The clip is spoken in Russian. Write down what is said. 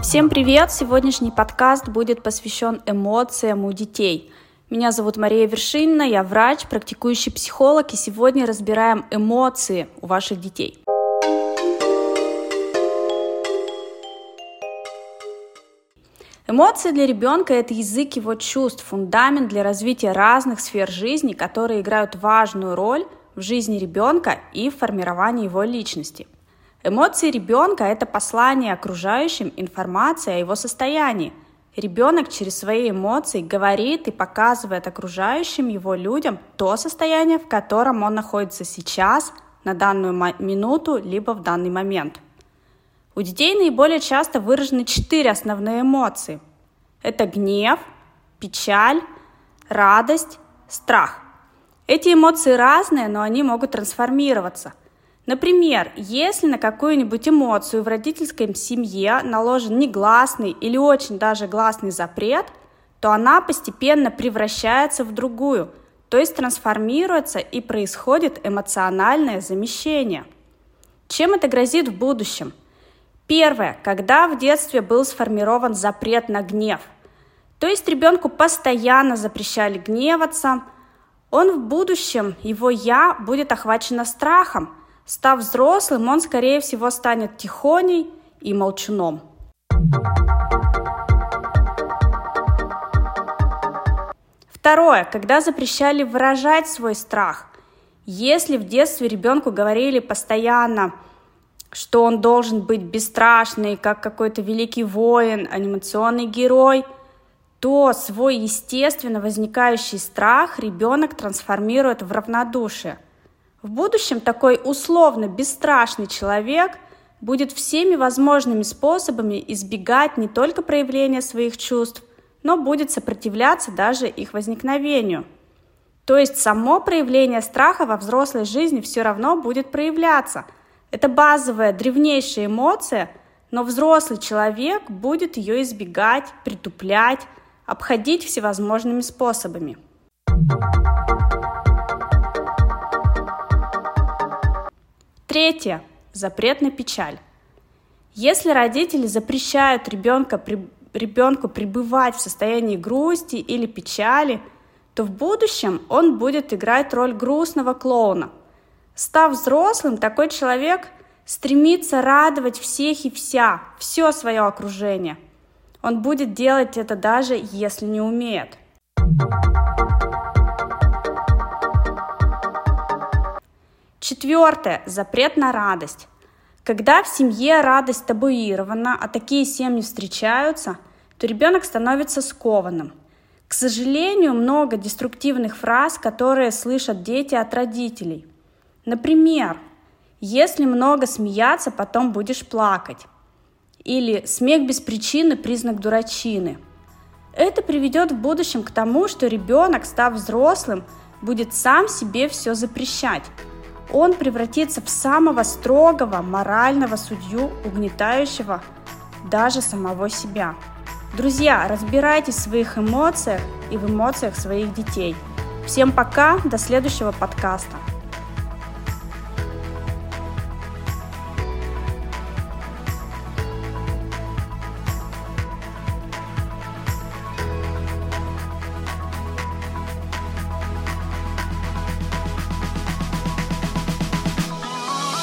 Всем привет! Сегодняшний подкаст будет посвящен эмоциям у детей. Меня зовут Мария Вершинина, я врач, практикующий психолог, и сегодня разбираем эмоции у ваших детей. Эмоции для ребенка – это язык его чувств, фундамент для развития разных сфер жизни, которые играют важную роль в жизни ребенка и в формировании его личности – Эмоции ребенка – это послание окружающим, информация о его состоянии. Ребенок через свои эмоции говорит и показывает окружающим его людям то состояние, в котором он находится сейчас, на данную минуту, либо в данный момент. У детей наиболее часто выражены четыре основные эмоции. Это гнев, печаль, радость, страх. Эти эмоции разные, но они могут трансформироваться – Например, если на какую-нибудь эмоцию в родительской семье наложен негласный или очень даже гласный запрет, то она постепенно превращается в другую, то есть трансформируется и происходит эмоциональное замещение. Чем это грозит в будущем? Первое, когда в детстве был сформирован запрет на гнев. То есть ребенку постоянно запрещали гневаться, он в будущем, его «я» будет охвачено страхом – Став взрослым, он, скорее всего, станет тихоней и молчуном. Второе, когда запрещали выражать свой страх. Если в детстве ребенку говорили постоянно, что он должен быть бесстрашный, как какой-то великий воин, анимационный герой, то свой естественно возникающий страх ребенок трансформирует в равнодушие – в будущем такой условно бесстрашный человек будет всеми возможными способами избегать не только проявления своих чувств, но будет сопротивляться даже их возникновению. То есть само проявление страха во взрослой жизни все равно будет проявляться. Это базовая, древнейшая эмоция, но взрослый человек будет ее избегать, притуплять, обходить всевозможными способами. Третье. Запрет на печаль. Если родители запрещают ребенка, при, ребенку пребывать в состоянии грусти или печали, то в будущем он будет играть роль грустного клоуна. Став взрослым, такой человек стремится радовать всех и вся, все свое окружение. Он будет делать это даже если не умеет. Четвертое. Запрет на радость. Когда в семье радость табуирована, а такие семьи встречаются, то ребенок становится скованным. К сожалению, много деструктивных фраз, которые слышат дети от родителей. Например, если много смеяться, потом будешь плакать. Или смех без причины – признак дурачины. Это приведет в будущем к тому, что ребенок, став взрослым, будет сам себе все запрещать он превратится в самого строгого морального судью, угнетающего даже самого себя. Друзья, разбирайтесь в своих эмоциях и в эмоциях своих детей. Всем пока, до следующего подкаста.